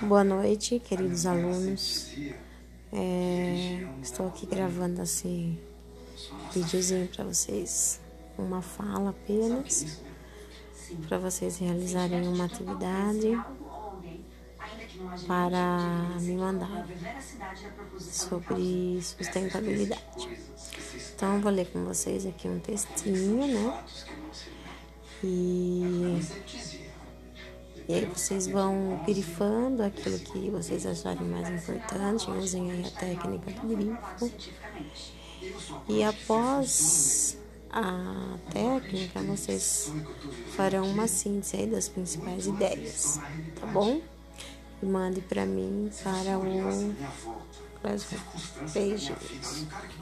Boa noite, queridos alunos. É, estou aqui gravando assim videozinho para vocês, uma fala apenas, para vocês realizarem uma atividade para me mandar sobre sustentabilidade. Então, vou ler com vocês aqui um textinho, né? E e aí vocês vão grifando aquilo que vocês acharem mais importante, usem aí a técnica do grifo. E após a técnica, vocês farão uma síntese aí das principais ideias, tá bom? E mande para mim para o. Beijinhos.